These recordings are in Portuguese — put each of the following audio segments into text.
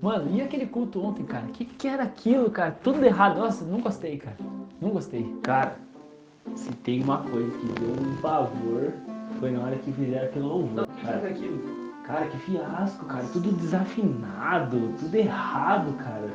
Mano, e aquele culto ontem, cara? O que, que era aquilo, cara? Tudo errado. Nossa, não gostei, cara. Não gostei. Cara, se tem uma coisa que deu um pavor, foi na hora que fizeram aquele louvor. Cara, aquilo? cara, que fiasco, cara. Tudo desafinado, tudo errado, cara.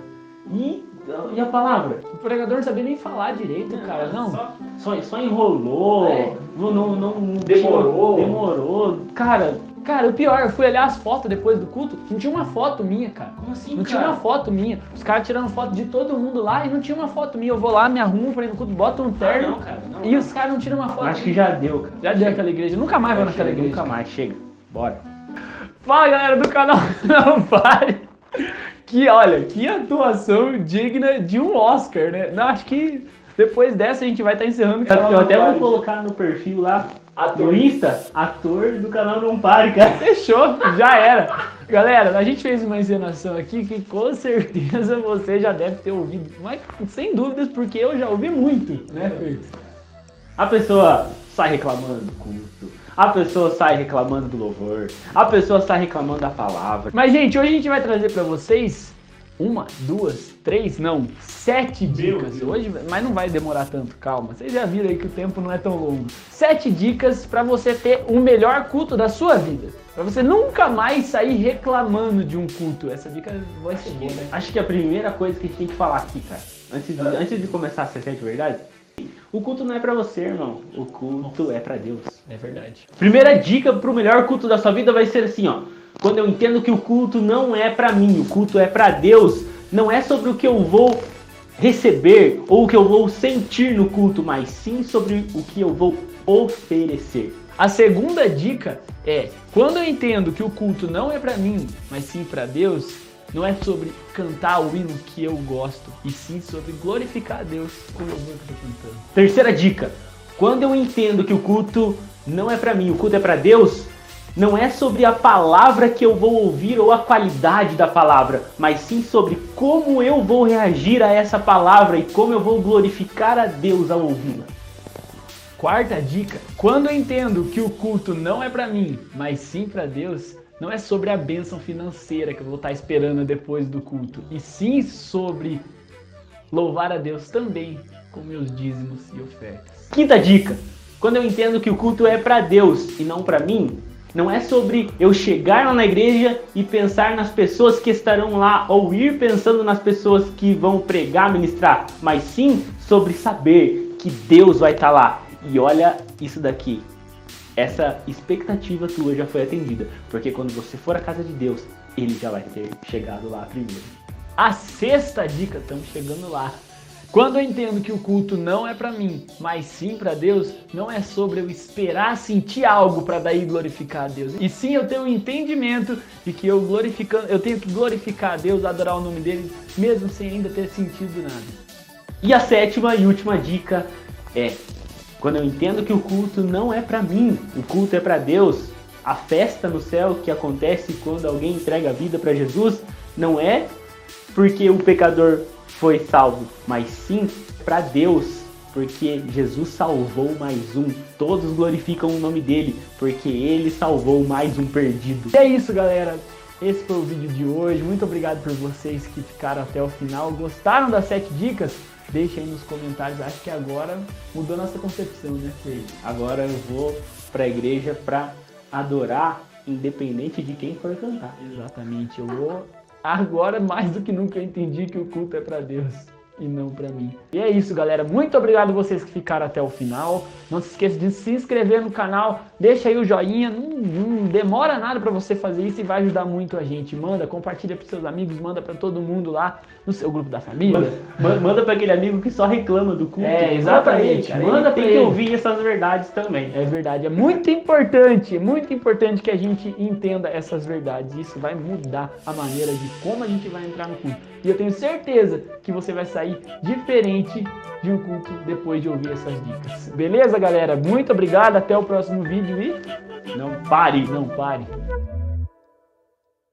E, e a palavra? O pregador não sabia nem falar direito, cara. Não. Só, só, só enrolou, É. não, não, não- Demorou. Demorou. Cara, cara, o pior, eu fui olhar as fotos depois do culto, não tinha uma foto minha, cara. Como assim, Não tinha cara? uma foto minha. Os caras tirando foto de todo mundo lá e não tinha uma foto minha. Eu vou lá, me arrumo pra ir no culto, boto um Ah, terno não, cara. Não, e os caras não tiram uma foto. Acho que já deu, cara. Já deu aquela igreja. Nunca mais vou naquela Chega, igreja. Nunca mais, chega. Bora. Fala galera do canal Não Pare. Que olha, que atuação digna de um Oscar, né? Não, acho que depois dessa a gente vai estar encerrando o canal. Eu até vou Pare. colocar no perfil lá, Ator. no Insta, ator do canal Não Pare, cara. Fechou, já era. Galera, a gente fez uma encenação aqui que com certeza você já deve ter ouvido, mas sem dúvidas, porque eu já ouvi muito, né, Fer? A pessoa sai reclamando do culto, a pessoa sai reclamando do louvor, a pessoa sai reclamando da palavra. Mas, gente, hoje a gente vai trazer pra vocês uma, duas, três, não, sete dicas. Hoje, mas não vai demorar tanto, calma. Vocês já viram aí que o tempo não é tão longo. Sete dicas pra você ter o melhor culto da sua vida. Pra você nunca mais sair reclamando de um culto. Essa dica vai ser boa, né? Acho que a primeira coisa que a gente tem que falar aqui, cara, antes de, antes de começar a ser sete verdades, o culto não é pra você, irmão. O culto é pra Deus. É verdade. Primeira dica pro melhor culto da sua vida vai ser assim, ó. Quando eu entendo que o culto não é pra mim, o culto é pra Deus, não é sobre o que eu vou receber ou o que eu vou sentir no culto, mas sim sobre o que eu vou oferecer. A segunda dica é: quando eu entendo que o culto não é pra mim, mas sim pra Deus, não é sobre cantar o hino que eu gosto, e sim sobre glorificar a Deus com o louvor que eu cantando. Terceira dica: quando eu entendo que o culto não é pra mim, o culto é pra Deus, não é sobre a palavra que eu vou ouvir ou a qualidade da palavra, mas sim sobre como eu vou reagir a essa palavra e como eu vou glorificar a Deus ao ouvi-la. Quarta dica: quando eu entendo que o culto não é pra mim, mas sim pra Deus, não é sobre a bênção financeira que eu vou estar esperando depois do culto, e sim sobre louvar a Deus também com meus dízimos e ofertas. Quinta dica: quando eu entendo que o culto é pra Deus e não pra mim, não é sobre eu chegar lá na igreja e pensar nas pessoas que estarão lá ou ir pensando nas pessoas que vão pregar, ministrar, mas sim sobre saber que Deus vai estar lá. E olha isso daqui. Essa expectativa tua já foi atendida, porque quando você for à casa de Deus, ele já vai ter chegado lá primeiro. A sexta dica, estamos chegando lá. Quando eu entendo que o culto não é pra mim, mas sim pra Deus, não é sobre eu esperar sentir algo pra daí glorificar a Deus. E sim eu tenho o entendimento de que eu glorificando, eu tenho que glorificar a Deus, adorar o nome dele, mesmo sem ainda ter sentido nada. E a sétima e última dica é: quando eu entendo que o culto não é pra mim, o culto é pra Deus, a festa no céu que acontece quando alguém entrega a vida pra Jesus não é porque o pecador foi salvo, mas sim pra Deus, porque Jesus salvou mais um. Todos glorificam o nome dele, porque ele salvou mais um perdido. E é isso, galera. Esse foi o vídeo de hoje. Muito obrigado por vocês que ficaram até o final. Gostaram das sete dicas? Deixa aí nos comentários. Acho que agora mudou nossa concepção, né, Fer? Agora eu vou pra igreja pra adorar, independente de quem for cantar. Exatamente. Eu vou agora mais do que nunca eu entendi que o culto é pra Deus e não pra mim. E é isso, galera. Muito obrigado a vocês que ficaram até o final. Não se esqueça de se inscrever no canal, deixa aí o joinha. Não, não demora nada pra você fazer isso e vai ajudar muito a gente. Manda, compartilha pros seus amigos, manda pra todo mundo lá no seu grupo da família. Manda, manda pra aquele amigo que só reclama do culto. É, Manda exatamente, pra manda pra tem ele. que ouvir essas verdades também. É verdade, é muito importante, muito importante que a gente entenda essas verdades. Isso vai mudar a maneira de como a gente vai entrar no culto. E eu tenho certeza que você vai sair diferente de um culto depois de ouvir essas dicas. Beleza, galera? Muito obrigado, até o próximo vídeo e Não pare. não pare.